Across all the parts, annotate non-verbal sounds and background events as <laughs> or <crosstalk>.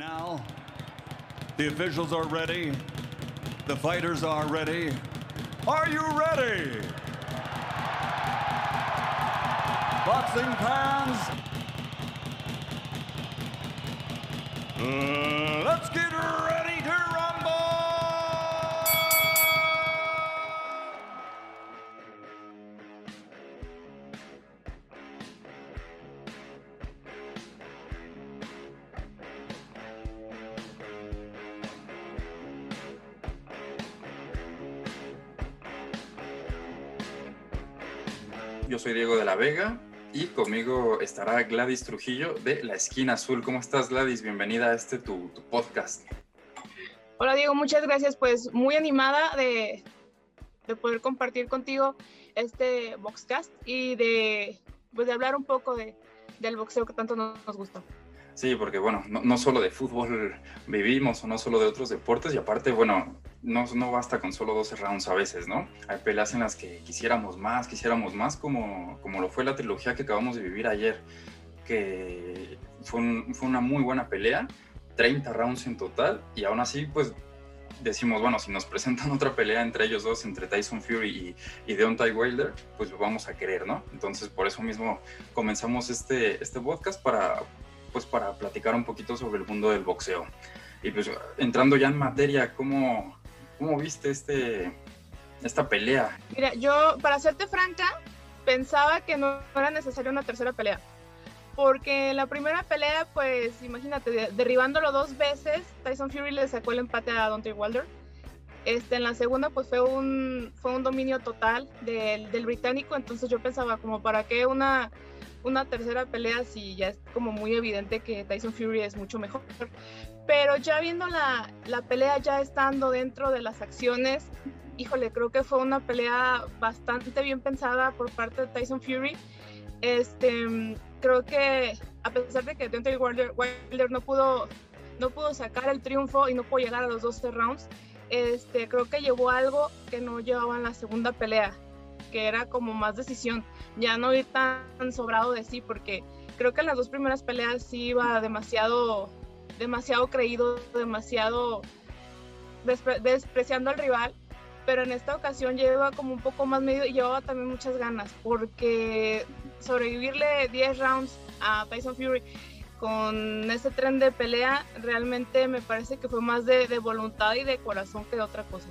now, the officials are ready. The fighters are ready. Are you ready? Boxing fans, uh, let's get ready la Vega y conmigo estará Gladys Trujillo de La Esquina Azul. ¿Cómo estás, Gladys? Bienvenida a este tu, tu podcast. Hola Diego, muchas gracias. Pues muy animada de, de poder compartir contigo este Boxcast y de, pues, de hablar un poco de, del boxeo que tanto nos, nos gusta. Sí, porque bueno, no, no, solo de fútbol vivimos o no solo de otros deportes y aparte, bueno, no, no basta con solo 12 rounds a veces, ¿no? Hay peleas en las que quisiéramos más, quisiéramos más, como, como lo fue la trilogía que acabamos de vivir ayer, que fue, fue una muy buena pelea, 30 rounds en total y aún así, pues decimos, bueno, si nos presentan <laughs> otra pelea entre ellos dos, entre Tyson Fury y, y Deontay Wilder, pues vamos a querer, ¿no? Entonces, por eso mismo comenzamos este, este podcast para, pues, para platicar un poquito sobre el mundo del boxeo. Y pues, entrando ya en materia, ¿cómo, cómo viste este, esta pelea? Mira, yo, para serte franca, pensaba que no era necesaria una tercera pelea. Porque la primera pelea, pues imagínate, derribándolo dos veces, Tyson Fury le sacó el empate a Deontay Wilder. Este, en la segunda, pues fue un, fue un dominio total del, del británico. Entonces yo pensaba, como, ¿para qué una, una tercera pelea si ya es como muy evidente que Tyson Fury es mucho mejor? Pero ya viendo la, la pelea, ya estando dentro de las acciones, híjole, creo que fue una pelea bastante bien pensada por parte de Tyson Fury. Este, creo que a pesar de que Deontay Wilder, Wilder no pudo no pudo sacar el triunfo y no pudo llegar a los 12 rounds, este, creo que llevó algo que no llevaba en la segunda pelea, que era como más decisión, ya no ir tan sobrado de sí, porque creo que en las dos primeras peleas sí iba demasiado, demasiado creído, demasiado despre despreciando al rival, pero en esta ocasión lleva como un poco más medio y llevaba también muchas ganas, porque sobrevivirle 10 rounds a Tyson Fury con ese tren de pelea realmente me parece que fue más de, voluntad y de corazón que de otra cosa.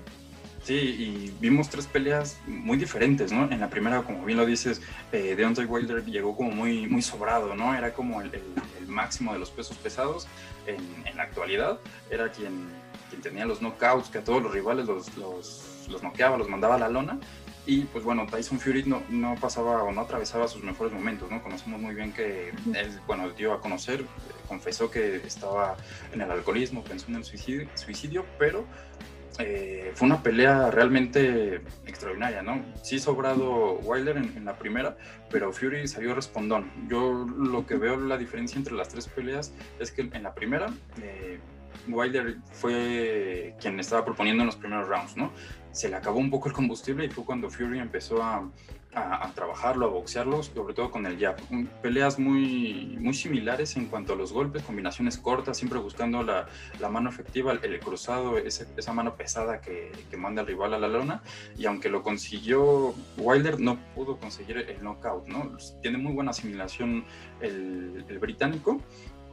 Sí, y vimos tres peleas muy diferentes, ¿no? En la primera, como bien lo dices, eh, Deontay Wilder llegó como muy, muy sobrado, ¿no? Era como el, el, el máximo de los pesos pesados en, en, la actualidad. Era quien, quien tenía los knockouts, que a todos los rivales los, los, los noqueaba, los mandaba a la lona. Y pues bueno, Tyson Fury no, no, pasaba o no atravesaba sus mejores momentos, ¿no? Conocemos muy bien que él, bueno, dio a conocer, confesó que estaba en el alcoholismo, pensó en el suicidio, suicidio pero eh, fue una pelea realmente extraordinaria, ¿no? Sí sobrado Wilder en, la primera, pero Fury salió respondón. Yo lo que veo la diferencia entre las tres peleas es que en la primera eh, Wilder fue quien estaba proponiendo en los primeros rounds, ¿no? Se le acabó un poco el combustible y fue cuando Fury empezó a, trabajarlo, a boxearlo, sobre todo con el jab. Peleas muy, muy similares en cuanto a los golpes, combinaciones cortas, siempre buscando la, mano efectiva, el, el cruzado, esa mano pesada que, manda al rival a la lona. Y aunque lo consiguió Wilder, no pudo conseguir el knockout, ¿no? Tiene muy buena asimilación el, el británico.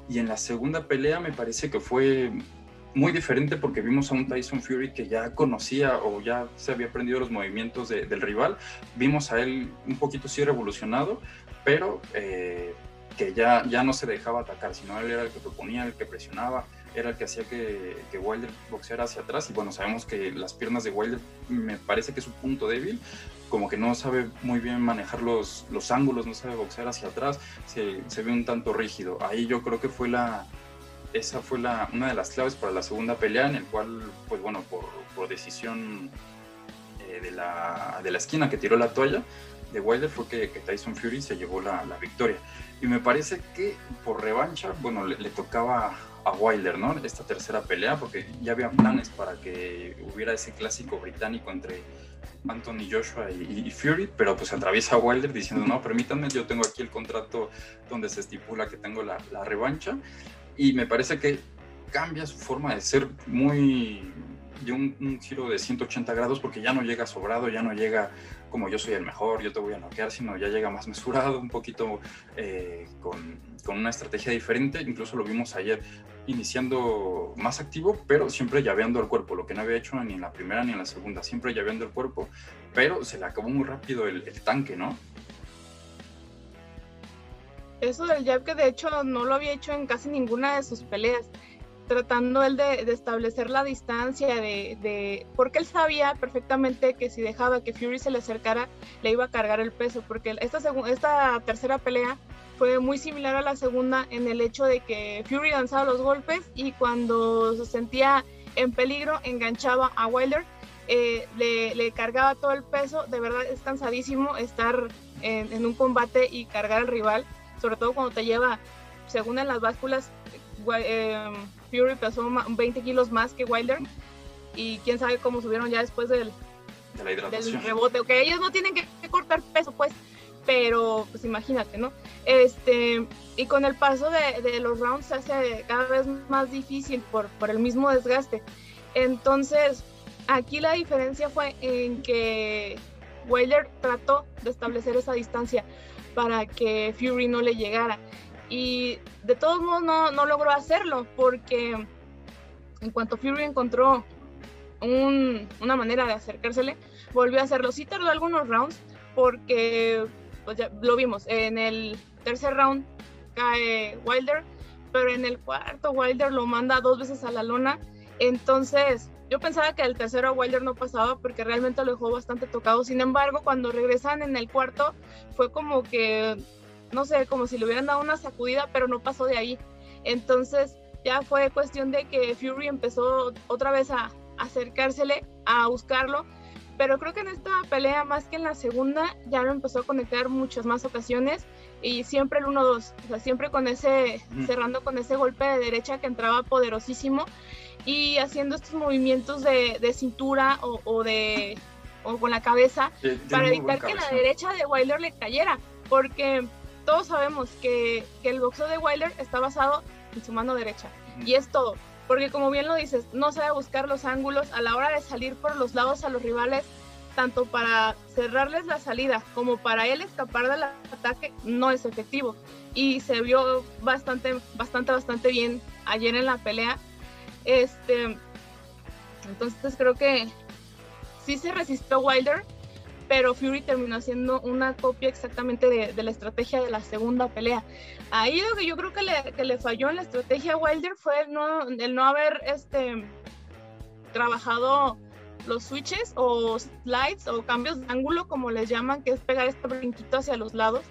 Y en la segunda pelea me parece que fue muy diferente porque vimos a un Tyson Fury que ya conocía o ya se había aprendido los movimientos de, del rival. Vimos a él un poquito sí revolucionado, pero eh, que ya, ya no se dejaba atacar, sino él era el que proponía, el que presionaba, era el que hacía que, que Wilder boxeara hacia atrás. Y bueno, sabemos que las piernas de Wilder me parece que es su punto débil, como que no sabe muy bien manejar los, los ángulos, no sabe boxear hacia atrás, se, se ve un tanto rígido. Ahí yo creo que fue la, esa fue la, una de las claves para la segunda pelea, en el cual, pues bueno, por, por decisión eh, de, la, de la esquina que tiró la toalla de Wilder fue que, que Tyson Fury se llevó la, la, victoria. Y me parece que por revancha, bueno, le, le, tocaba a Wilder, ¿no? Esta tercera pelea, porque ya había planes para que hubiera ese clásico británico entre Anthony Joshua y, y, Fury, pero pues atraviesa Wilder diciendo, no, permítanme, yo tengo aquí el contrato donde se estipula que tengo la, la revancha y me parece que cambia su forma de ser muy de un, giro de 180 grados porque ya no llega sobrado, ya no llega como yo soy el mejor, yo te voy a noquear, sino ya llega más mesurado, un poquito eh, con, con, una estrategia diferente. Incluso lo vimos ayer iniciando más activo, pero siempre llaveando el cuerpo, lo que no había hecho ni en la primera ni en la segunda, siempre llaveando el cuerpo, pero se le acabó muy rápido el, el tanque, ¿no? Eso del jab que de hecho no lo había hecho en casi ninguna de sus peleas tratando él de, establecer la distancia, de, porque él sabía perfectamente que si dejaba que Fury se le acercara, le iba a cargar el peso, porque esta, esta tercera pelea fue muy similar a la segunda en el hecho de que Fury lanzaba los golpes y cuando se sentía en peligro enganchaba a Wilder, eh, le, cargaba todo el peso, de verdad es cansadísimo estar en, en un combate y cargar al rival, sobre todo cuando te lleva, según en las básculas, eh, Fury pesó 20 kilos más que Wilder y quién sabe cómo subieron ya después del, del rebote. Ok, ellos no tienen que, cortar peso, pues, pero pues imagínate, ¿no? Este, y con el paso de, los rounds se hace cada vez más difícil por, el mismo desgaste. Entonces, aquí la diferencia fue en que Wilder trató de establecer esa distancia para que Fury no le llegara y de todos modos no, logró hacerlo porque en cuanto Fury encontró una manera de acercársele, volvió a hacerlo. Sí tardó algunos rounds porque pues ya lo vimos, en el tercer round cae Wilder, pero en el cuarto Wilder lo manda dos veces a la lona. Entonces yo pensaba que el tercero Wilder no pasaba porque realmente lo dejó bastante tocado. Sin embargo, cuando regresan en el cuarto fue como que no sé, como si le hubieran dado una sacudida, pero no pasó de ahí. Entonces ya fue cuestión de que Fury empezó otra vez a acercársele, a buscarlo, pero creo que en esta pelea más que en la segunda ya lo empezó a conectar muchas más ocasiones y siempre el 1-2, o sea, siempre con ese, cerrando con ese golpe de derecha que entraba poderosísimo y haciendo estos movimientos de, cintura o, de o con la cabeza para evitar que la derecha de Wilder le cayera, porque todos sabemos que, el boxeo de Wilder está basado en su mano derecha. Y es todo. Porque como bien lo dices, no sabe buscar los ángulos a la hora de salir por los lados a los rivales, tanto para cerrarles la salida como para él escapar del ataque, no es efectivo. Y se vio bastante, bastante, bastante bien ayer en la pelea. Este, entonces creo que sí se resistió Wilder, pero Fury terminó haciendo una copia exactamente de, la estrategia de la segunda pelea. Ahí lo que yo creo que le, que le falló en la estrategia a Wilder fue el no, el no haber este, trabajado los switches o slides o cambios de ángulo, como les llaman, que es pegar este brinquito hacia los lados.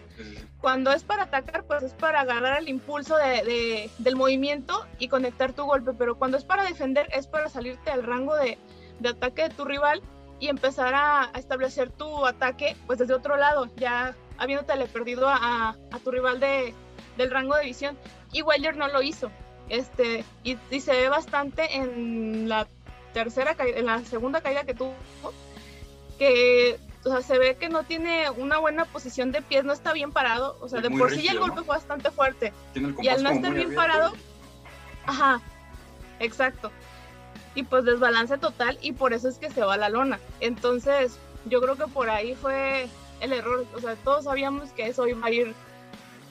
Cuando es para atacar, pues es para agarrar el impulso de, del movimiento y conectar tu golpe, pero cuando es para defender, es para salirte al rango de, de ataque de tu rival y empezar a, establecer tu ataque pues desde otro lado, ya habiéndotele perdido a, a, tu rival de, del rango de visión. Y Wilder no lo hizo. Este, y, se ve bastante en la tercera en la segunda caída que tuvo, que o sea, se ve que no tiene una buena posición de pies, no está bien parado. O sea, de por sí el golpe fue bastante fuerte. y al no estar bien parado, ajá, exacto y pues desbalance total y por eso es que se va la lona. Entonces, yo creo que por ahí fue el error, o sea, todos sabíamos que eso iba a ir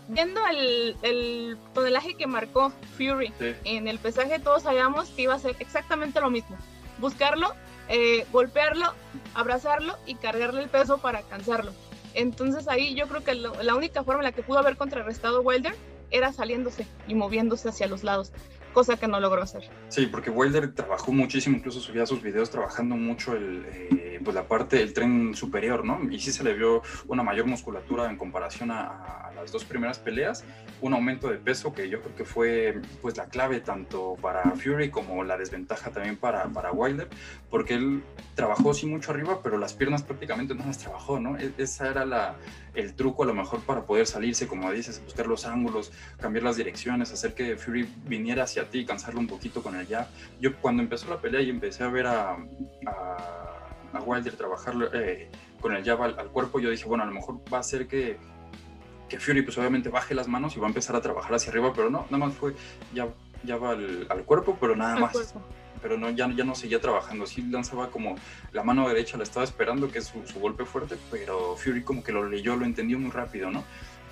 viendo el, el tonelaje que marcó Fury en el pesaje, todos sabíamos que iba a ser exactamente lo mismo. Buscarlo, eh, golpearlo, abrazarlo y cargarle el peso para cansarlo. Entonces ahí yo creo que la única forma en la que pudo haber contrarrestado Wilder era saliéndose y moviéndose hacia los lados cosa que no logró hacer. Sí, porque Wilder trabajó muchísimo, incluso subía sus videos trabajando mucho el, eh, pues la parte del tren superior, ¿no? Y sí se le vio una mayor musculatura en comparación a, las dos primeras peleas, un aumento de peso que yo creo que fue pues la clave tanto para Fury como la desventaja también para, para Wilder, porque él trabajó sí mucho arriba, pero las piernas prácticamente no las trabajó, ¿no? E, esa era la, el truco a lo mejor para poder salirse, como dices, buscar los ángulos, cambiar las direcciones, hacer que Fury viniera hacia ti, cansarlo un poquito con el jab. Yo cuando empezó la pelea y empecé a ver a, a, Wilder trabajar eh, con el jab al, cuerpo, yo dije, bueno, a lo mejor va a ser que, que Fury pues obviamente baje las manos y va a empezar a trabajar hacia arriba, pero no, nada más fue ya ya va al, cuerpo, pero nada más. Pero no, ya, ya no seguía trabajando. Sí lanzaba como la mano derecha, la estaba esperando, que es su, su golpe fuerte, pero Fury como que lo leyó, lo entendió muy rápido, ¿no?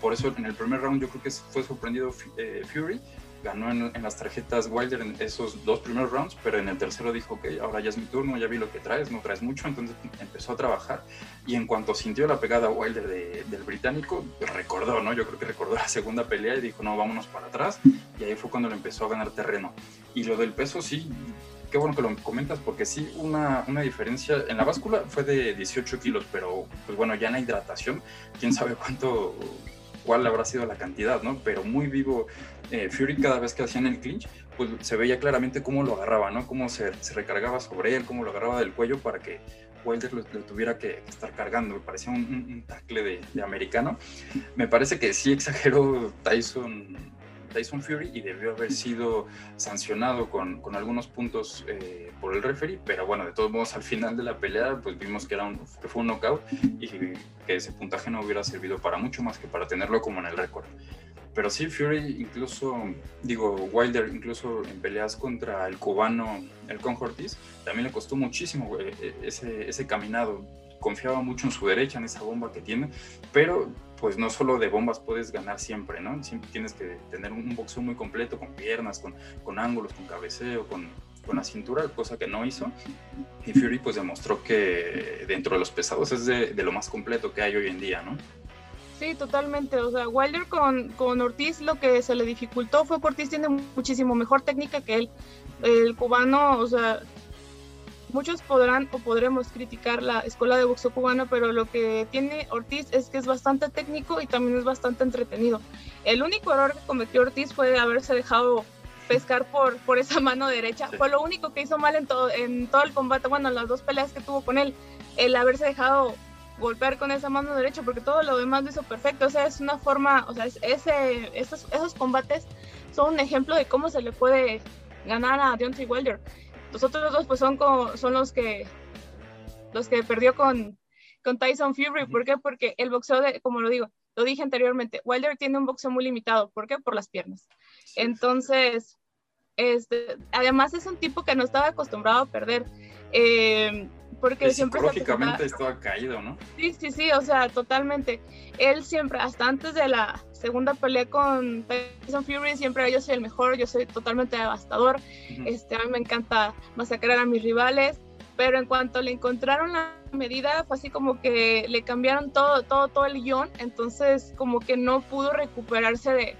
Por eso en el primer round yo creo que fue sorprendido eh, Fury ganó en, las tarjetas Wilder en esos dos primeros rounds, pero en el tercero dijo, ok, ahora ya es mi turno, ya vi lo que traes, no traes mucho, entonces empezó a trabajar y en cuanto sintió la pegada Wilder del británico, recordó, ¿no? Yo creo que recordó la segunda pelea y dijo, no, vámonos para atrás y ahí fue cuando le empezó a ganar terreno. Y lo del peso, sí, qué bueno que lo comentas porque sí, una, una diferencia, en la báscula fue de 18 kilos, pero pues bueno, ya en la hidratación, quién sabe cuánto cuál habrá sido la cantidad, ¿no? Pero muy vivo eh, Fury cada vez que hacían el clinch, pues se veía claramente cómo lo agarraba, ¿no? Cómo se, recargaba sobre él, cómo lo agarraba del cuello para que Wilder lo, tuviera que, estar cargando. Me parecía un, un, de, americano. Me parece que sí exageró Tyson Tyson Fury y debió haber sido sancionado con, algunos puntos eh, por el referee, pero bueno, de todos modos al final de la pelea pues vimos que, era un, que fue un knockout y que ese puntaje no hubiera servido para mucho más que para tenerlo como en el récord. Pero sí, Fury incluso, digo, Wilder incluso en peleas contra el cubano, el Con Ortiz, también le costó muchísimo eh, eh, ese, ese caminado. Confiaba mucho en su derecha, en esa bomba que tiene, pero pues no solo de bombas puedes ganar siempre, ¿no? Siempre tienes que tener un boxeo muy completo, con piernas, con, con ángulos, con cabeceo, con, con la cintura, cosa que no hizo. Y Fury pues demostró que dentro de los pesados es de, de, lo más completo que hay hoy en día, ¿no? Sí, totalmente. O sea, Wilder con, con Ortiz lo que se le dificultó fue que Ortiz tiene muchísimo mejor técnica que él. El cubano, o sea, muchos podrán o podremos criticar la escuela de boxeo cubana, pero lo que tiene Ortiz es que es bastante técnico y también es bastante entretenido. El único error que cometió Ortiz fue haberse dejado pescar por, por esa <laughs> mano derecha. Fue lo único que hizo mal en todo, en todo el combate, bueno, en las dos peleas que tuvo con él, el haberse dejado golpear con esa mano derecha, porque todo lo demás lo hizo perfecto. O sea, es una forma, o sea, ese, esos, esos combates son un ejemplo de cómo se le puede ganar a Deontay Wilder. Los otros dos pues son, son los que los que perdió con, con Tyson Fury. ¿Por qué? Porque el boxeo, de, como lo digo, lo dije anteriormente, Wilder tiene un boxeo muy limitado. ¿Por qué? Por las piernas. Entonces, este, además es un tipo que no estaba acostumbrado a perder. Eh, porque siempre psicológicamente estaba caído, ¿no? Sí, sí, sí, o sea, totalmente. Él siempre, hasta antes de la segunda pelea con Tyson Fury, siempre yo soy el mejor, yo soy totalmente devastador, este, a mí me encanta masacrar a mis rivales, pero en cuanto le encontraron la medida, fue así como que le cambiaron todo, todo, todo el guion, entonces como que no pudo recuperarse de,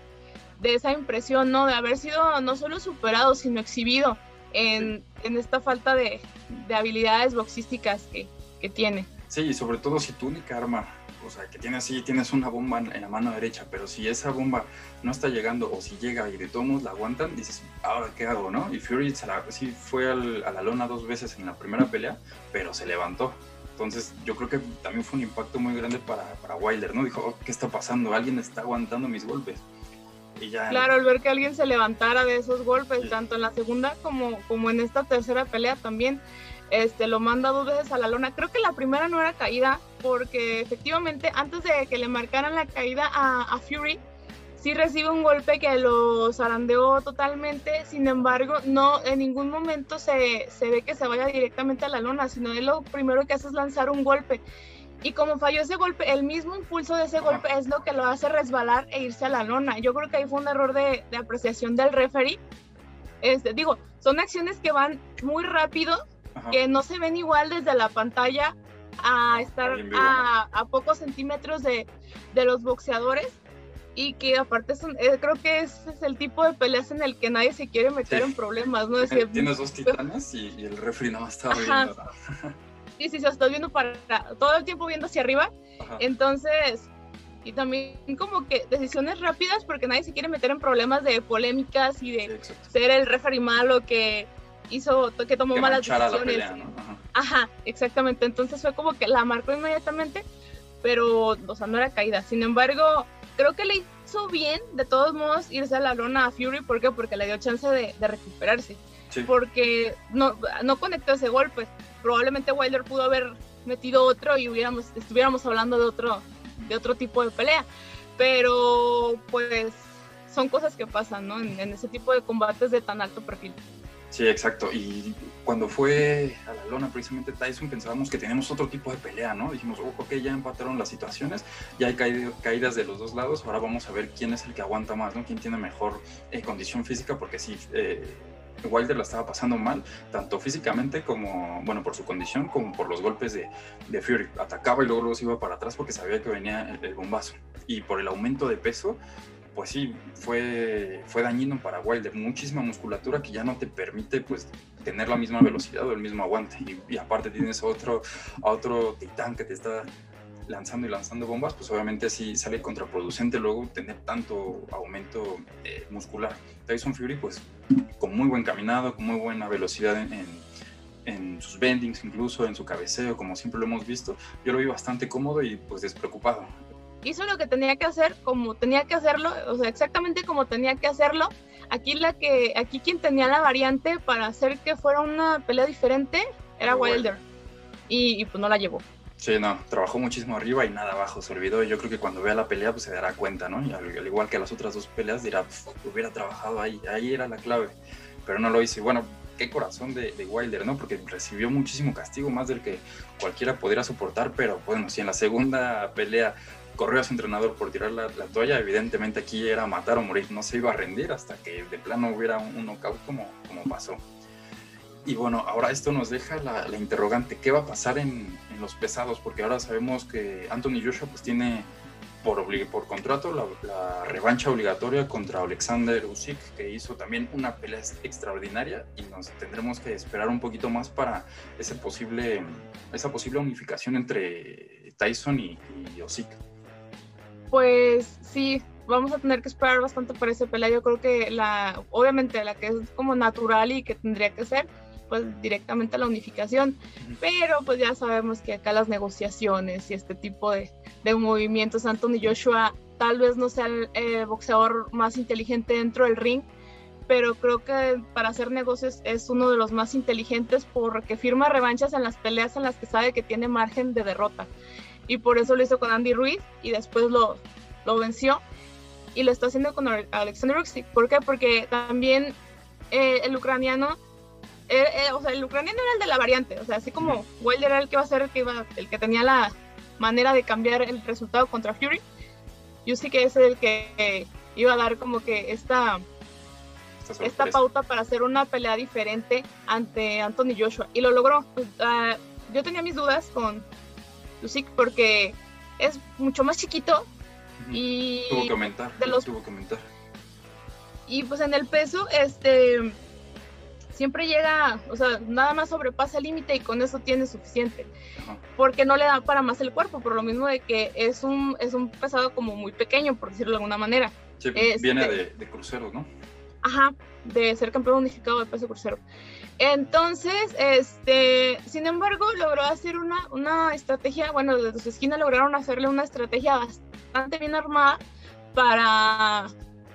de esa impresión, ¿no? De haber sido no solo superado, sino exhibido en, en esta falta de, de habilidades boxísticas que, que, tiene. Sí, y sobre todo si tu única arma, o sea, que tienes así, tienes una bomba en la mano derecha, pero si esa bomba no está llegando o si llega y de todos la aguantan, dices, ahora qué hago, ¿no? Y Fury se la, sí fue al, a la lona dos veces en la primera pelea, pero se levantó. Entonces yo creo que también fue un impacto muy grande para, para Wilder, ¿no? Dijo, oh, ¿qué está pasando? Alguien está aguantando mis golpes. Claro, al ver que alguien se levantara de esos golpes, tanto en la segunda como, como en esta tercera pelea también, este, lo manda dos veces a la lona. Creo que la primera no era caída, porque efectivamente antes de que le marcaran la caída a, Fury, sí recibe un golpe que lo zarandeó totalmente, sin embargo, no en ningún momento se, se, ve que se vaya directamente a la lona, sino él lo primero que hace es lanzar un golpe. Y como falló ese golpe, el mismo impulso de ese golpe es lo que lo hace resbalar e irse a la lona. Yo creo que ahí fue un error de, de apreciación del referee. Este, digo, son acciones que van muy rápido, que no se ven igual desde la pantalla a estar a, a, pocos centímetros de, de, los boxeadores y que aparte son, eh, creo que ese es el tipo de peleas en el que nadie se quiere meter en problemas, ¿no? Tienes dos titanes y, el referee no está viendo. <laughs> sí, sí, se está viendo para todo el tiempo viendo hacia arriba. Entonces, y también como que decisiones rápidas porque nadie se quiere meter en problemas de polémicas y de ser el referee malo que hizo, que tomó malas decisiones. Ajá. exactamente. Entonces fue como que la marcó inmediatamente, pero, o sea, no era caída. Sin embargo, creo que le hizo bien, de todos modos, irse a la lona a Fury. ¿Por qué? Porque le dio chance de, de recuperarse. Porque no, no conectó ese golpe probablemente Wilder pudo haber metido otro y hubiéramos, estuviéramos hablando de otro, de otro tipo de pelea. Pero pues son cosas que pasan, ¿no? En, ese tipo de combates de tan alto perfil. Sí, exacto. Y cuando fue a la lona precisamente Tyson pensábamos que teníamos otro tipo de pelea, ¿no? Dijimos, oh, ok, ya empataron las situaciones, ya hay caídas de los dos lados, ahora vamos a ver quién es el que aguanta más, ¿no? Quién tiene mejor eh, condición física, porque sí, eh, Wilder la estaba pasando mal, tanto físicamente como, bueno, por su condición, como por los golpes de, Fury. Atacaba y luego, se iba para atrás porque sabía que venía el, bombazo. Y por el aumento de peso, pues sí, fue, fue dañino para Wilder. Muchísima musculatura que ya no te permite, pues, tener la misma velocidad o el mismo aguante. Y, aparte tienes otro, otro titán que te está lanzando y lanzando bombas, pues obviamente sí sale contraproducente luego tener tanto aumento eh, muscular. Tyson Fury, pues con muy buen caminado, con muy buena velocidad en, en, sus bendings, incluso en su cabeceo, como siempre lo hemos visto, yo lo vi bastante cómodo y pues despreocupado. Hizo lo que tenía que hacer, como tenía que hacerlo, o sea, exactamente como tenía que hacerlo. Aquí la que, aquí quien tenía la variante para hacer que fuera una pelea diferente era Wilder. Y, y pues no la llevó. Sí, no, trabajó muchísimo arriba y nada abajo, se olvidó. Yo creo que cuando vea la pelea, pues se dará cuenta, ¿no? Y al, igual que las otras dos peleas, dirá, hubiera trabajado ahí, ahí era la clave. Pero no lo hizo. Y bueno, qué corazón de, Wilder, ¿no? Porque recibió muchísimo castigo, más del que cualquiera pudiera soportar. Pero bueno, si en la segunda pelea corrió a su entrenador por tirar la, toalla, evidentemente aquí era matar o morir. No se iba a rendir hasta que de plano hubiera un, un knockout como, como pasó. Y bueno, ahora esto nos deja la, interrogante, ¿qué va a pasar en, los pesados? Porque ahora sabemos que Anthony Joshua pues tiene por, por contrato la, revancha obligatoria contra Alexander Usyk, que hizo también una pelea extraordinaria y nos tendremos que esperar un poquito más para ese posible, esa posible unificación entre Tyson y, y Usyk. Pues sí, vamos a tener que esperar bastante para esa pelea. Yo creo que la, obviamente la que es como natural y que tendría que ser, pues directamente a la unificación, pero pues ya sabemos que acá las negociaciones y este tipo de, de movimientos, Anthony Joshua tal vez no sea el boxeador más inteligente dentro del ring, pero creo que para hacer negocios es uno de los más inteligentes porque firma revanchas en las peleas en las que sabe que tiene margen de derrota. Y por eso lo hizo con Andy Ruiz y después lo, lo venció. Y lo está haciendo con Alexander Usyk. ¿Por qué? Porque también eh, el ucraniano eh, eh, o sea, el ucraniano era el de la variante, o sea, así como Wilder era el que iba a ser el que, iba, el que tenía la manera de cambiar el resultado contra Fury, yo sí que es el que iba a dar como que esta, esta, pauta para hacer una pelea diferente ante Anthony Joshua, y lo logró. Pues, ah, yo tenía mis dudas con Usyk porque es mucho más chiquito y... Tuvo que aumentar, tuvo que aumentar. Y pues en el peso, este siempre llega, o sea, nada más sobrepasa el límite y con eso tiene suficiente. Porque no le da para más el cuerpo, por lo mismo de que es un, es un pesado como muy pequeño, por decirlo de alguna manera. Sí, viene este, de, de crucero, ¿no? Ajá, de ser campeón unificado de peso crucero. Entonces, este, sin embargo, logró hacer una, una estrategia, bueno, desde su esquina lograron hacerle una estrategia bastante bien armada para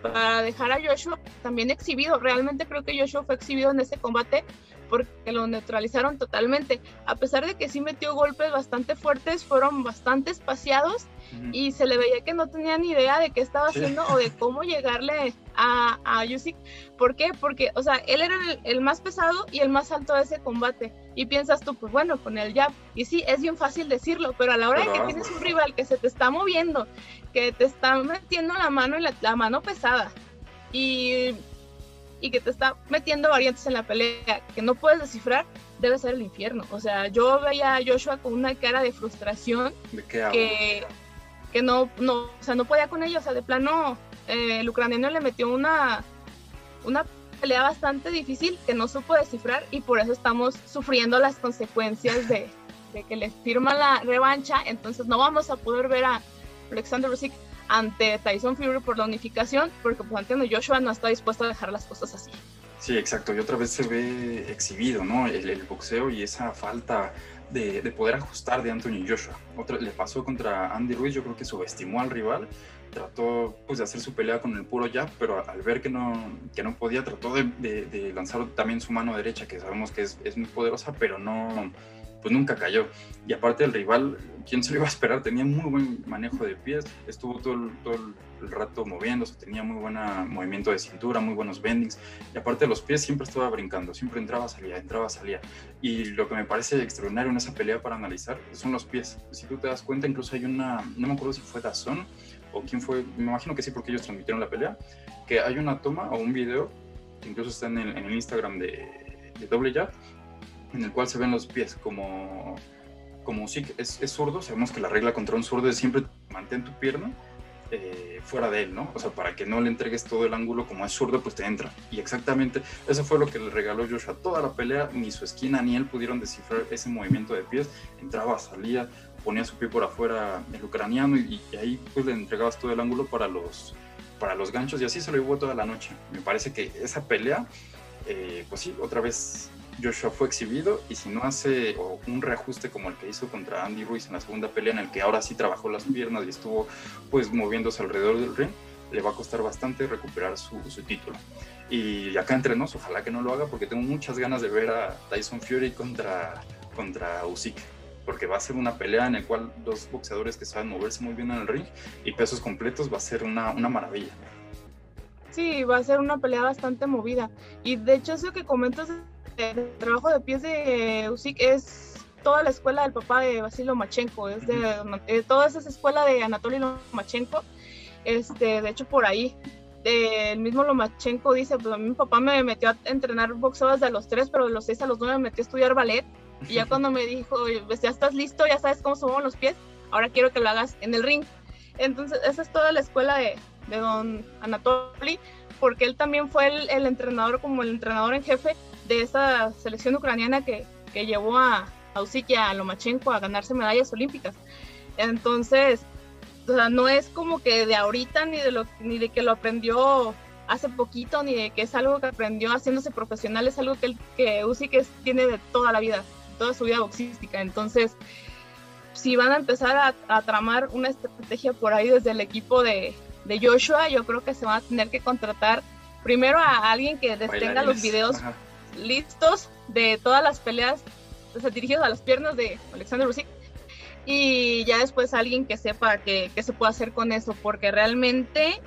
para dejar a Joshua también exhibido. Realmente creo que Joshua fue exhibido en ese combate porque lo neutralizaron totalmente. A pesar de que sí metió golpes bastante fuertes, fueron bastante espaciados y se le veía que no tenía ni idea de qué estaba haciendo o de cómo llegarle a, a Yusik. ¿Por qué? Porque, o sea, él era el, más pesado y el más alto de ese combate. Y piensas tú, pues bueno, con el jab. Y sí, es bien fácil decirlo, pero a la hora de que tienes un rival que se te está moviendo, que te está metiendo la mano y la, mano pesada, y, y que te está metiendo variantes en la pelea que no puedes descifrar, debe ser el infierno. O sea, yo veía a Joshua con una cara de frustración que, que no, no, o sea, no podía con ella. O sea, de plano, eh, el ucraniano le metió una, una pelea bastante difícil que no supo descifrar y por eso estamos sufriendo las consecuencias de, de que le firma la revancha. Entonces no vamos a poder ver a Alexander Usyk ante Tyson Fury por la unificación, porque pues Antonio Joshua no está dispuesto a dejar las cosas así. Sí, exacto. Y otra vez se ve exhibido, ¿no? El, boxeo y esa falta de, de, poder ajustar de Anthony Joshua. Otra, le pasó contra Andy Ruiz, yo creo que subestimó al rival, trató pues de hacer su pelea con el puro jab, pero al ver que no, que no podía, trató de, de, lanzar también su mano derecha, que sabemos que es, es muy poderosa, pero no, pues nunca cayó. Y aparte el rival ¿quién se lo iba a esperar? Tenía muy buen manejo de pies, estuvo todo el, todo el rato moviéndose, tenía muy buen movimiento de cintura, muy buenos bendings, y aparte de los pies siempre estaba brincando, siempre entraba, salía, entraba, salía. Y lo que me parece extraordinario en esa pelea para analizar son los pies. Si tú te das cuenta, incluso hay una, no me acuerdo si fue Dazón o quién fue, me imagino que sí, porque ellos transmitieron la pelea, que hay una toma o un video, que incluso está en el, en el Instagram de, de Double Jab, en el cual se ven los pies como como sí es, es, zurdo, sabemos que la regla contra un zurdo es siempre mantén tu pierna eh, fuera de él, ¿no? O sea, para que no le entregues todo el ángulo, como es zurdo, pues te entra. Y exactamente eso fue lo que le regaló Joshua. Toda la pelea, ni su esquina ni él pudieron descifrar ese movimiento de pies. Entraba, salía, ponía su pie por afuera el ucraniano y, ahí pues le entregabas todo el ángulo para los, para los ganchos y así se lo llevó toda la noche. Me parece que esa pelea, eh, pues sí, otra vez Joshua fue exhibido y si no hace un reajuste como el que hizo contra Andy Ruiz en la segunda pelea en el que ahora sí trabajó las piernas y estuvo pues moviéndose alrededor del ring, le va a costar bastante recuperar su, título. Y acá entre nos, ojalá que no lo haga porque tengo muchas ganas de ver a Tyson Fury contra, contra Usyk porque va a ser una pelea en la cual dos boxeadores que saben moverse muy bien en el ring y pesos completos va a ser una, una maravilla. Sí, va a ser una pelea bastante movida. Y de hecho eso que comentas el trabajo de pies de Usyk es toda la escuela del papá de Vasily Lomachenko, es de, toda esa escuela de Anatoly Lomachenko, este, de hecho por ahí, el mismo Lomachenko dice, pues a mí mi papá me metió a entrenar boxeo desde los tres, pero de los seis a los nueve me metió a estudiar ballet, y ya cuando me dijo, pues ya estás listo, ya sabes cómo se mueven los pies, ahora quiero que lo hagas en el ring. Entonces, esa es toda la escuela de, de don Anatoly, porque él también fue el, entrenador, como el entrenador en jefe de esa selección ucraniana que, que llevó a, a y a Lomachenko a ganarse medallas olímpicas. Entonces, o sea, no es como que de ahorita ni de, lo, ni de que lo aprendió hace poquito, ni de que es algo que aprendió haciéndose profesional, es algo que, que Usyk tiene de toda la vida, toda su vida boxística. Entonces, si van a empezar a, a, tramar una estrategia por ahí desde el equipo de, de, Joshua, yo creo que se van a tener que contratar primero a alguien que tenga los videos listos de todas las peleas o dirigidos a las piernas de Alexander Usyk y ya después alguien que sepa qué se puede hacer con eso, porque realmente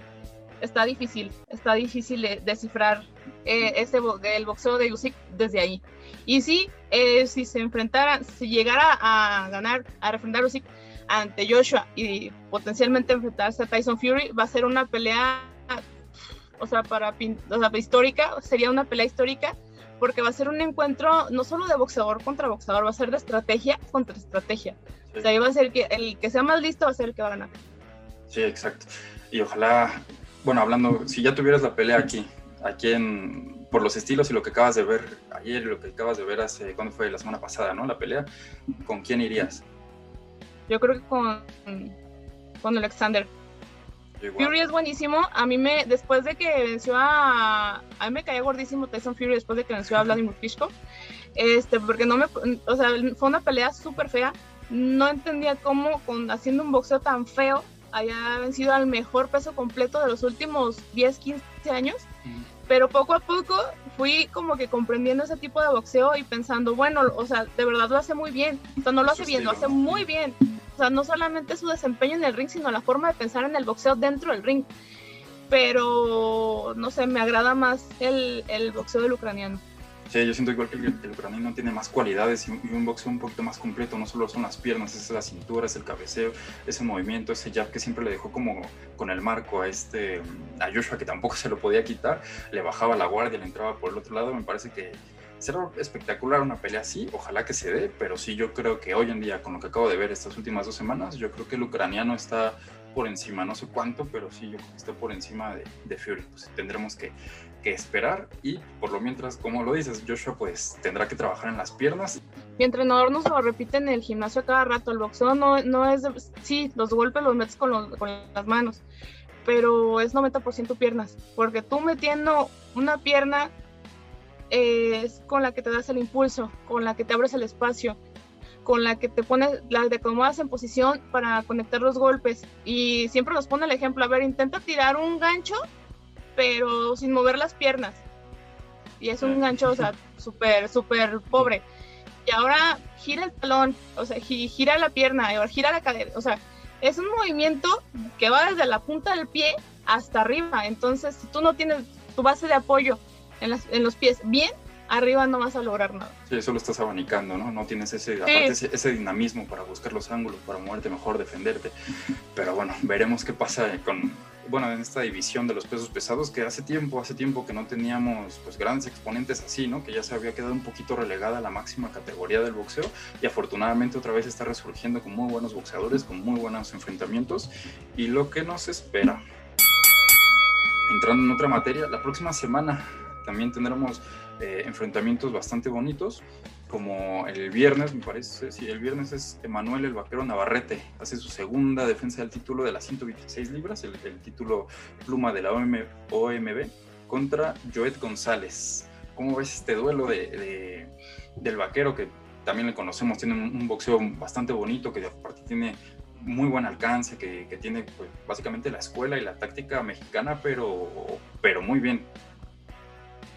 está difícil, está difícil descifrar eh, ese, el boxeo de Usyk desde ahí. Y sí, eh, si se enfrentara, si llegara a ganar, a refrendar Usyk ante Joshua y potencialmente enfrentarse a Tyson Fury, va a ser una pelea, o sea, para, o sea, histórica, sería una pelea histórica porque va a ser un encuentro no solo de boxeador contra boxeador, va a ser de estrategia contra estrategia. O sea, ahí va a ser que el que sea más listo va a ser el que va a ganar. Sí, exacto. Y ojalá, bueno, hablando, si ya tuvieras la pelea aquí, aquí en, por los estilos y lo que acabas de ver ayer y lo que acabas de ver hace, ¿cuándo fue? La semana pasada, ¿no? La pelea, ¿con quién irías? Yo creo que con, con Alexander. Fury es buenísimo. A mí me, después de que venció a. A mí me caía gordísimo Tyson Fury después de que venció a Vladimir Klitschko. Este, porque no me. O sea, fue una pelea súper fea. No entendía cómo, con, haciendo un boxeo tan feo, haya vencido al mejor peso completo de los últimos 10, 15 años. Pero poco a poco fui como que comprendiendo ese tipo de boxeo y pensando, bueno, o sea, de verdad lo hace muy bien. O sea, no lo hace bien, lo hace muy bien sea, no solamente su desempeño en el ring, sino la forma de pensar en el boxeo dentro del ring. Pero, no sé, me agrada más el, el boxeo del ucraniano. Sí, yo siento igual que el, ucraniano tiene más cualidades y, un boxeo un poquito más completo, no solo son las piernas, es la cintura, es el cabeceo, ese movimiento, ese jab que siempre le dejó como con el marco a este a Joshua que tampoco se lo podía quitar, le bajaba la guardia, le entraba por el otro lado, me parece que será espectacular una pelea así, ojalá que se dé, pero sí yo creo que hoy en día, con lo que acabo de ver estas últimas dos semanas, yo creo que el ucraniano está por encima, no sé cuánto, pero sí yo creo que está por encima de, de Fury. Pues tendremos que, que, esperar y por lo mientras, como lo dices, Joshua pues tendrá que trabajar en las piernas. Mi entrenador nos lo repite en el gimnasio cada rato, el boxeo no, no es, de, sí, los golpes los metes con, con las manos, pero es 90% piernas, porque tú metiendo una pierna es con la que te das el impulso, con la que te abres el espacio, con la que te pones, la de acomodas en posición para conectar los golpes. Y siempre nos pone el ejemplo, a ver, intenta tirar un gancho, pero sin mover las piernas. Y es un gancho, o sea, <laughs> súper, súper pobre. y ahora gira el talón, o sea, gira la pierna, gira la cadera, o sea, es un movimiento que va desde la punta del pie hasta arriba, entonces si tú no tienes tu base de apoyo en, en los pies bien, arriba no vas a lograr nada. Sí, eso lo estás abanicando, ¿no? No tienes ese, ese, dinamismo para buscar los ángulos, para moverte mejor, defenderte. Pero bueno, veremos qué pasa con, bueno, en esta división de los pesos pesados, que hace tiempo, hace tiempo que no teníamos pues grandes exponentes así, ¿no? Que ya se había quedado un poquito relegada la máxima categoría del boxeo y afortunadamente otra vez está resurgiendo con muy buenos boxeadores, con muy buenos enfrentamientos y lo que nos espera. Entrando en otra materia, la próxima semana también tendremos eh, enfrentamientos bastante bonitos, como el viernes, me parece, sí, el viernes es Emanuel el Vaquero Navarrete, hace su segunda defensa del título de las 126 libras, el, título pluma de la OMB, contra Joet González. ¿Cómo ves este duelo de, del Vaquero que también le conocemos, tiene un, boxeo bastante bonito, que aparte tiene muy buen alcance, que, que tiene pues, básicamente la escuela y la táctica mexicana, pero, pero muy bien.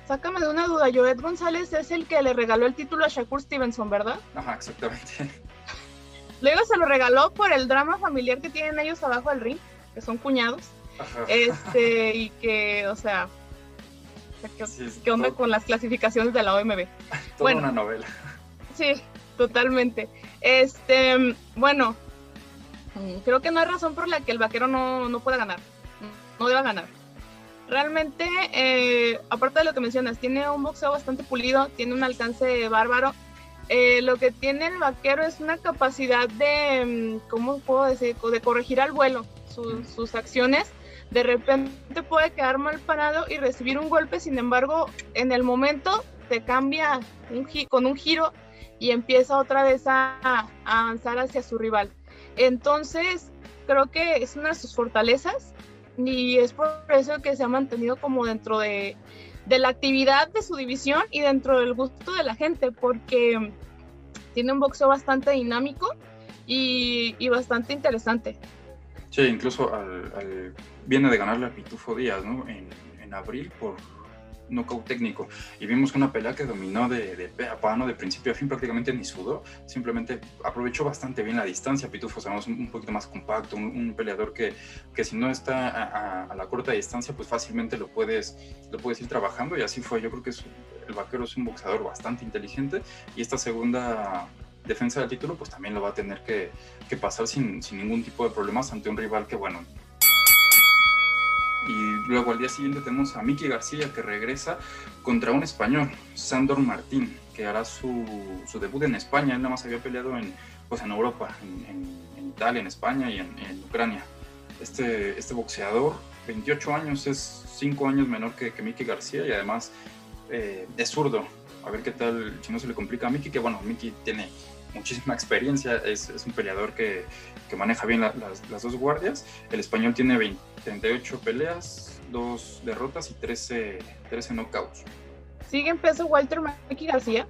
Sácame de una duda, Joet González es el que le regaló el título a Shakur Stevenson, ¿verdad? Ajá, exactamente. <laughs> Luego se lo regaló por el drama familiar que tienen ellos abajo del ring, que son cuñados. Ajá. Este, <laughs> y que, o sea, ¿qué, onda con las clasificaciones de la OMB? <laughs> Toda bueno, una novela. Sí, totalmente. Este, bueno, creo que no hay razón por la que el vaquero no, no pueda ganar. No deba ganar realmente, eh, aparte de lo que mencionas, tiene un boxeo bastante pulido, tiene un alcance bárbaro. Eh, lo que tiene el vaquero es una capacidad de, mm, ¿cómo puedo decir?, de corregir al vuelo sus acciones. De repente puede quedar mal parado y recibir un golpe, sin embargo, en el momento te cambia con un giro y empieza otra vez a, a avanzar hacia su rival. Entonces, creo que es una de sus fortalezas y es por eso que se ha mantenido como dentro de, la actividad de su división y dentro del gusto de la gente, porque tiene un boxeo bastante dinámico y, bastante interesante. Sí, incluso viene de ganarle a Pitufo Díaz, ¿no? En, en abril por knockout técnico. Y vimos una pelea que dominó de, de de principio a fin, prácticamente ni sudó. Simplemente aprovechó bastante bien la distancia. Pitufo, sabemos, un, un poquito más compacto, un, peleador que, que, si no está a, la corta distancia, pues fácilmente lo puedes, lo puedes ir trabajando. Y así fue. Yo creo que el vaquero es un boxeador bastante inteligente. Y esta segunda defensa del título, pues también lo va a tener que, que pasar sin, sin ningún tipo de problemas ante un rival que, bueno, y luego al día siguiente tenemos a Miki García que regresa contra un español, Sandor Martín, que hará su, su debut en España. Él nada más había peleado en, pues en Europa, en, Italia, en España y en, Ucrania. Este, este boxeador, 28 años, es 5 años menor que, que Miki García y además eh, es zurdo. A ver qué tal, si no se le complica a Miki, que bueno, Miki tiene muchísima experiencia, es, es un peleador que, que maneja bien las, las, dos guardias. El español tiene 20, 38 peleas, dos derrotas y 13, 13 knockouts. ¿Sigue en peso Walter Maki García?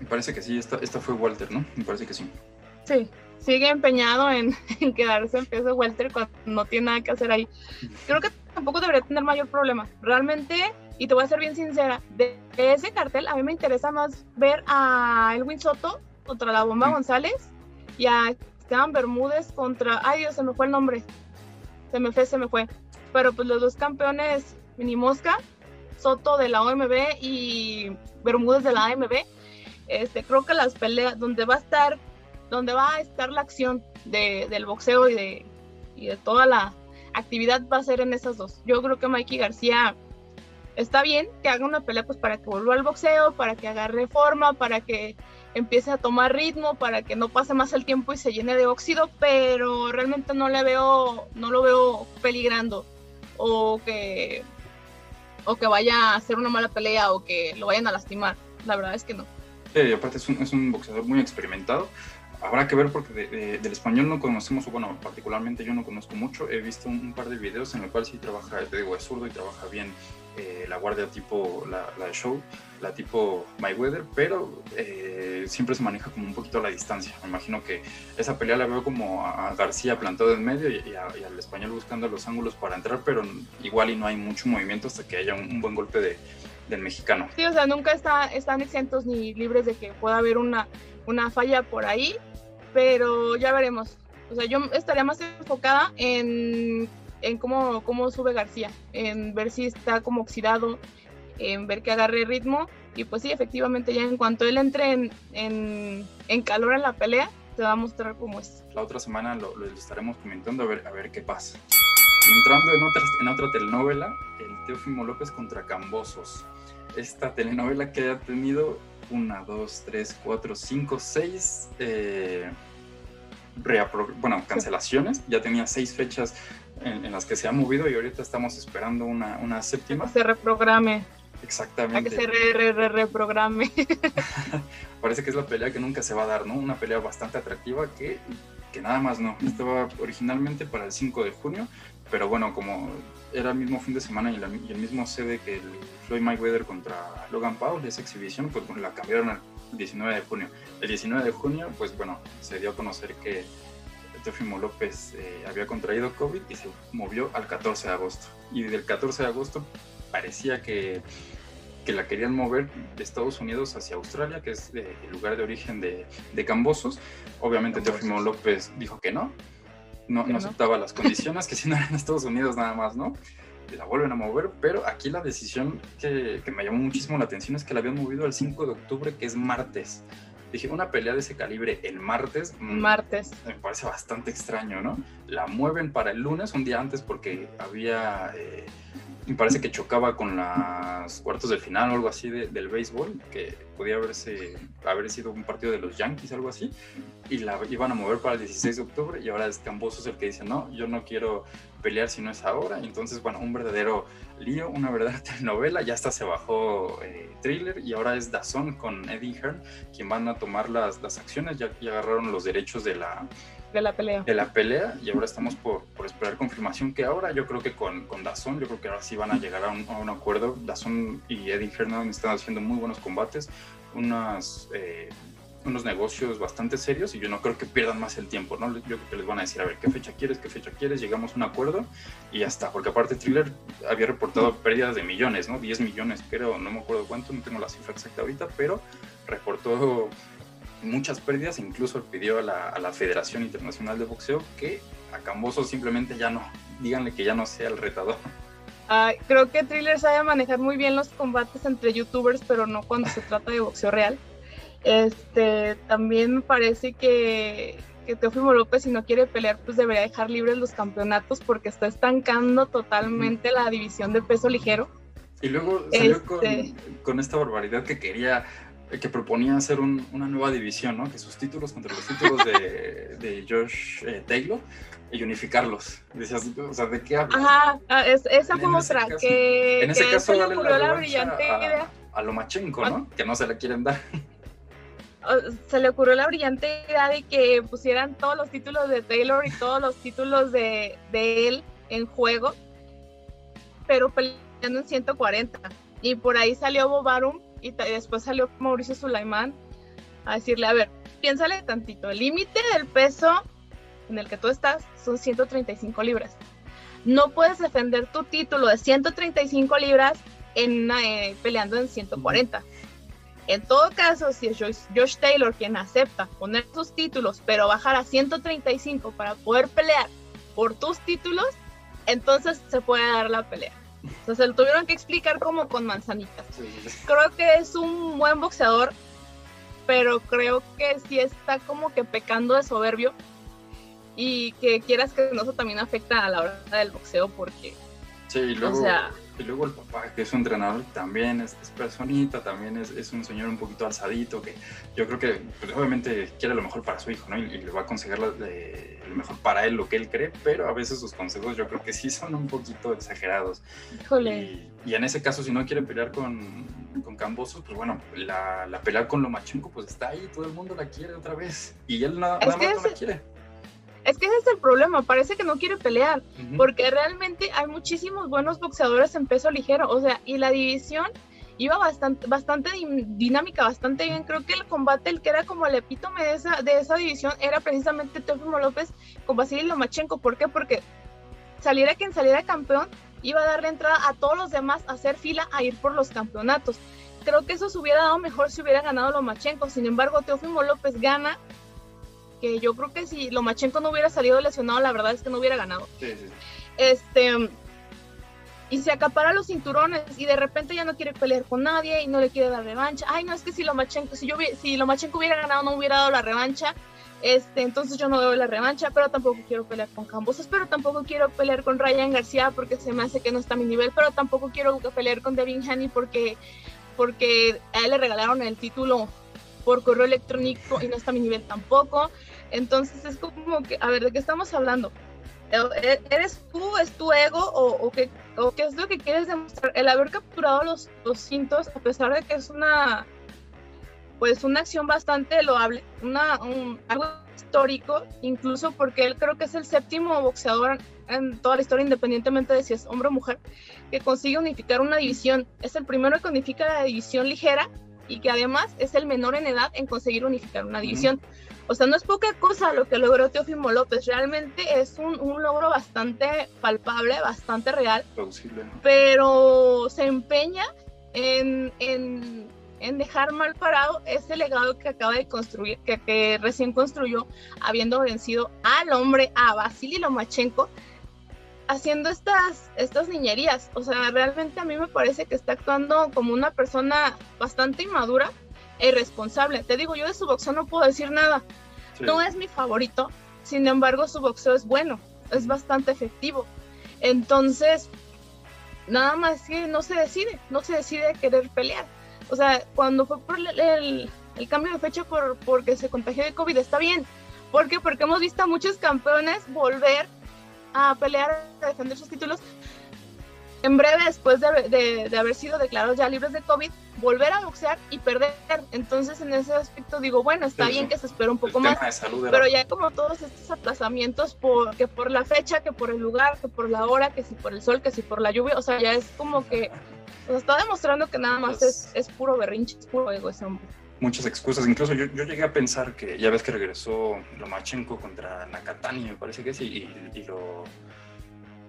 Me parece que sí, esta, esta fue Walter, ¿no? Me parece que sí. Sí, sigue empeñado en, <laughs> en, quedarse en peso Walter cuando no tiene nada que hacer ahí. Creo que tampoco debería tener mayor problema. Realmente, y te voy a ser bien sincera, de ese cartel a mí me interesa más ver a Elwin Soto contra la Bomba González y a Esteban Bermúdez contra, ay Dios, se me fue el nombre, se me fue, se me fue, pero pues los dos campeones, Mini Mosca, Soto de la OMB y Bermúdez de la AMB, este, creo que las peleas, donde va a estar, donde va a estar la acción de, del boxeo y de, y de toda la actividad va a ser en esas dos. Yo creo que Mikey García está bien que haga una pelea pues para que vuelva al boxeo, para que agarre forma, para que empiece a tomar ritmo, para que no pase más el tiempo y se llene de óxido, pero realmente no le veo, no lo veo peligrando o que o que vaya a hacer una mala pelea o que lo vayan a lastimar. La verdad es que no. Sí, aparte es un, es un boxeador muy experimentado habrá que ver porque del español no conocemos, bueno, particularmente yo no conozco mucho. He visto un, par de videos en los cuales sí trabaja, te digo, es zurdo y trabaja bien eh, la guardia tipo la, la, show, la tipo Mayweather, pero eh, siempre se maneja como un poquito a la distancia. Me imagino que esa pelea la veo como a García plantado en medio y, al español buscando los ángulos para entrar, pero igual y no hay mucho movimiento hasta que haya un, buen golpe de, del mexicano. Sí, o sea, nunca está, están exentos ni libres de que pueda haber una, una falla por ahí, pero ya veremos. O sea, yo estaría más enfocada en, en cómo, cómo sube García, en ver si está como oxidado, en ver que agarre ritmo. Y pues sí, efectivamente, ya en cuanto él entre en, en, en calor en la pelea, te va a mostrar cómo es. La otra semana lo, estaremos comentando a ver, a ver qué pasa. Entrando en otra, en otra telenovela, el Teófimo López contra Cambosos. Esta telenovela que ha tenido una, dos, tres, cuatro, cinco, seis eh, bueno, cancelaciones. Ya tenía seis fechas en, en, las que se ha movido y ahorita estamos esperando una, una séptima. Que se reprograme. Exactamente. A que se re, re, re, reprograme. <laughs> Parece que es la pelea que nunca se va a dar, ¿no? Una pelea bastante atractiva que, que nada más no. Estaba originalmente para el 5 de junio, pero bueno, como era el mismo fin de semana y, la, y el mismo sede que el Floyd Mayweather contra Logan Paul, esa exhibición, pues bueno, la cambiaron al 19 de junio. El 19 de junio, pues bueno, se dio a conocer que Teofimo López eh, había contraído COVID y se movió al 14 de agosto. Y del 14 de agosto parecía que, que la querían mover de Estados Unidos hacia Australia, que es eh, el lugar de origen de, de Cambosos. Obviamente Teofimo López dijo que no, no, no aceptaba las condiciones, que si no eran en Estados Unidos nada más, ¿no? Y la vuelven a mover, pero aquí la decisión que, que, me llamó muchísimo la atención es que la habían movido al 5 de octubre, que es martes. Dije, una pelea de ese calibre el martes. Martes. Me parece bastante extraño, ¿no? La mueven para el lunes, un día antes, porque había. Eh, me parece que chocaba con las cuartos del final o algo así de, del béisbol, que podía haberse, haber sido un partido de los Yankees, algo así, y la iban a mover para el 16 de octubre, y ahora es Cambosos el que dice, no, yo no quiero pelear si no es ahora, entonces, bueno, un verdadero lío, una verdadera <laughs> telenovela, ya hasta se bajó eh, Thriller, y ahora es Dazón con Eddie Hearn, quien van a tomar las, las acciones, ya, ya agarraron los derechos de la de la pelea. De la pelea y ahora estamos por, por esperar confirmación que ahora yo creo que con, con Dazón, yo creo que ahora sí van a llegar a un, a un acuerdo. Dazón y Eddie Hernan están haciendo muy buenos combates, unas, eh, unos negocios bastante serios y yo no creo que pierdan más el tiempo, ¿no? Yo creo que les van a decir, a ver, ¿qué fecha quieres? ¿Qué fecha quieres? Llegamos a un acuerdo y ya está, porque aparte Thriller había reportado pérdidas de millones, ¿no? 10 millones, pero no me acuerdo cuánto, no tengo la cifra exacta ahorita, pero reportó muchas pérdidas, incluso pidió a la, a la, Federación Internacional de Boxeo que a Camboso simplemente ya no, díganle que ya no sea el retador. Uh, creo que Thriller sabe manejar muy bien los combates entre youtubers, pero no cuando se trata de boxeo real. Este, también me parece que, que Teofimo López, si no quiere pelear, pues debería dejar libres los campeonatos porque está estancando totalmente la división de peso ligero. Y luego salió este... con, con esta barbaridad que quería que proponía hacer un, una nueva división, ¿no? Que sus títulos contra los títulos de, <laughs> de Josh eh, Taylor y unificarlos. Decías, o sea, ¿de qué hablas? Ajá, es, esa fue otra, caso, que, en ese que caso le la la brillante idea. a, a Lomachenko, ¿no? Que no se la quieren dar. <laughs> Se le ocurrió la brillante idea de que pusieran todos los títulos de Taylor y todos los títulos de, él en juego, pero peleando en 140. Y por ahí salió Bobarum y después salió Mauricio Sulaimán a decirle, a ver, piénsale tantito, el límite del peso en el que tú estás son 135 libras. No puedes defender tu título de 135 libras en, eh, peleando en 140. En todo caso, si es Josh, Josh, Taylor quien acepta poner sus títulos, pero bajar a 135 para poder pelear por tus títulos, entonces se puede dar la pelea. O sea, se lo tuvieron que explicar como con manzanitas. Creo que es un buen boxeador, pero creo que sí está como que pecando de soberbio y que quieras que no, eso también afecta a la hora del boxeo porque... Sí, luego, o sea, y luego el papá, que es un entrenador, también es, es personita, también es, es, un señor un poquito alzadito, que yo creo que pues, obviamente quiere lo mejor para su hijo, ¿no? Y, y le va a de, lo, mejor para él, lo que él cree, pero a veces sus consejos yo creo que sí son un poquito exagerados. Híjole. Y, y en ese caso, si no quiere pelear con, con Cambosos, pues bueno, la, la pelea con Lomachenko, pues está ahí, todo el mundo la quiere otra vez. Y él nada, nada más no la quiere. Es que ese es el problema, parece que no quiere pelear, uh -huh. porque realmente hay muchísimos buenos boxeadores en peso ligero, o sea, y la división iba bastante, bastante dinámica, bastante bien. Creo que el combate, el que era como el epítome de esa, de esa división, era precisamente Teofimo López con Vasily Lomachenko. ¿Por qué? Porque saliera quien saliera campeón, iba a darle entrada a todos los demás a hacer fila a ir por los campeonatos. Creo que eso se hubiera dado mejor si hubiera ganado Lomachenko. Sin embargo, Teófimo López gana, que yo creo que si Lomachenko no hubiera salido lesionado, la verdad es que no hubiera ganado. Sí, sí, sí. Este, y se acapara los cinturones y de repente ya no quiere pelear con nadie y no le quiere dar revancha. Ay, no, es que si Lomachenko, si yo si Lomachenko hubiera ganado no hubiera dado la revancha. Este, entonces yo no doy la revancha, pero tampoco quiero pelear con Cambosos, pero tampoco quiero pelear con Ryan García porque se me hace que no está a mi nivel, pero tampoco quiero pelear con Devin Haney porque, porque a él le regalaron el título por correo electrónico y no está a mi nivel tampoco. Entonces es como que, a ver, ¿de qué estamos hablando? ¿E-, ¿Eres tú, es tu ego o, qué, o qué es lo que quieres demostrar? El haber capturado los, los cintos, a pesar de que es una pues una acción bastante loable, una, un, algo histórico, incluso porque él creo que es el séptimo boxeador en toda la historia, independientemente de si es hombre o mujer, que consigue unificar una división. Es el primero que unifica la división ligera y que además es el menor en edad en conseguir unificar una división. O sea, no es poca cosa lo que logró Teofimo López, realmente es un, un logro bastante palpable, bastante real, pero se empeña en, en, en, dejar mal parado ese legado que acaba de construir, que, que recién construyó, habiendo vencido al hombre, a Vasily Lomachenko, haciendo estas, estas niñerías. O sea, realmente a mí me parece que está actuando como una persona bastante inmadura irresponsable. Te digo, yo de su boxeo no puedo decir nada. No es mi favorito, sin embargo su boxeo es bueno, es bastante efectivo. Entonces, nada más que no se decide, no se decide querer pelear. O sea, cuando fue por el, el, cambio de fecha por, porque se contagió de COVID, está bien. ¿Por qué? Porque hemos visto a muchos campeones volver a pelear, a defender sus títulos, en breve después de, de, haber sido declarados ya libres de COVID, volver a boxear y perder. Entonces, en ese aspecto digo, bueno, está bien que se espera un poco más, pero ya como todos estos aplazamientos, por, que por la fecha, que por el lugar, que por la hora, que si por el sol, que si por la lluvia, o sea, ya es como que nos está demostrando que nada más es, es, puro berrinche, es puro ego ese hombre muchas excusas. Incluso yo, yo, llegué a pensar que ya ves que regresó Lomachenko contra Nakatani, me parece que sí, y, y lo,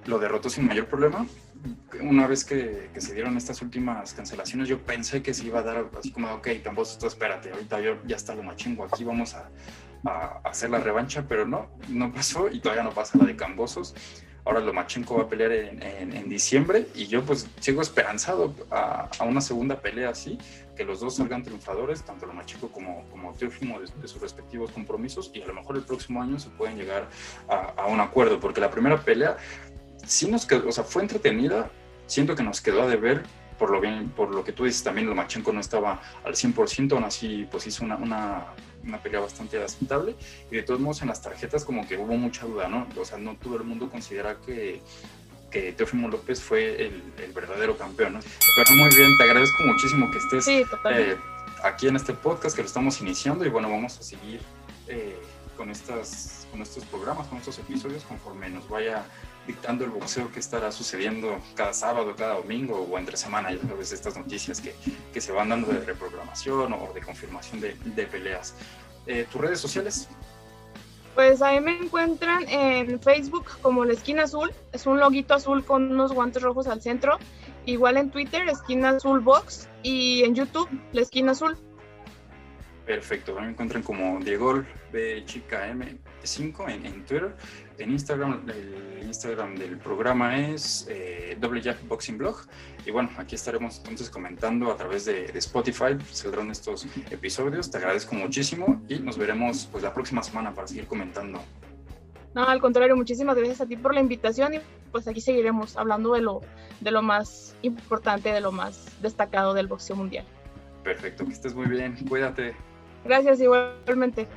lo, derrotó sin mayor problema. Una vez que, que, se dieron estas últimas cancelaciones, yo pensé que se iba a dar así como, ok, tampoco esto, espérate, ahorita yo, ya está Lomachenko aquí, vamos a, a, hacer la revancha, pero no, no pasó y todavía no pasa la de Cambosos. Ahora Lomachenko va a pelear en, en, diciembre y yo pues sigo esperanzado a, a, una segunda pelea así, que los dos salgan triunfadores, tanto Lomachenko como, como Teófimo de, de, sus respectivos compromisos y a lo mejor el próximo año se pueden llegar a, a un acuerdo, porque la primera pelea sí nos quedó, o sea, fue entretenida, siento que nos quedó a deber por lo bien, por lo que tú dices, también Lomachenko no estaba al 100%, aún así pues hizo una, una, una, pelea bastante aceptable y de todos modos en las tarjetas como que hubo mucha duda, ¿no? O sea, no todo el mundo considera que, que Teófimo López fue el, el, verdadero campeón, ¿no? Pero muy bien, te agradezco muchísimo que estés sí, eh, aquí en este podcast que lo estamos iniciando y bueno, vamos a seguir eh, con, estas, con estos programas, con estos episodios conforme nos vaya dictando el boxeo que estará sucediendo cada sábado, cada domingo o entre semana, ya sabes, estas noticias que, que se van dando de reprogramación o de confirmación de, de peleas. Eh, ¿Tus redes sociales? Pues ahí me encuentran en Facebook como La Esquina Azul, es un loguito azul con unos guantes rojos al centro. Igual en Twitter, Esquina Azul Box, y en YouTube, La Esquina Azul. Perfecto, me encuentran como Diego B Chica M5 en, en Twitter en Instagram. El Instagram del programa es eh, Double Jack Boxing Blog. Y bueno, aquí estaremos entonces comentando a través de, de, Spotify. Saldrán estos episodios. Te agradezco muchísimo y nos veremos pues la próxima semana para seguir comentando. No, al contrario, muchísimas gracias a ti por la invitación y pues aquí seguiremos hablando de lo, de lo más importante, de lo más destacado del boxeo mundial. Perfecto, que estés muy bien. Cuídate. Gracias igualmente.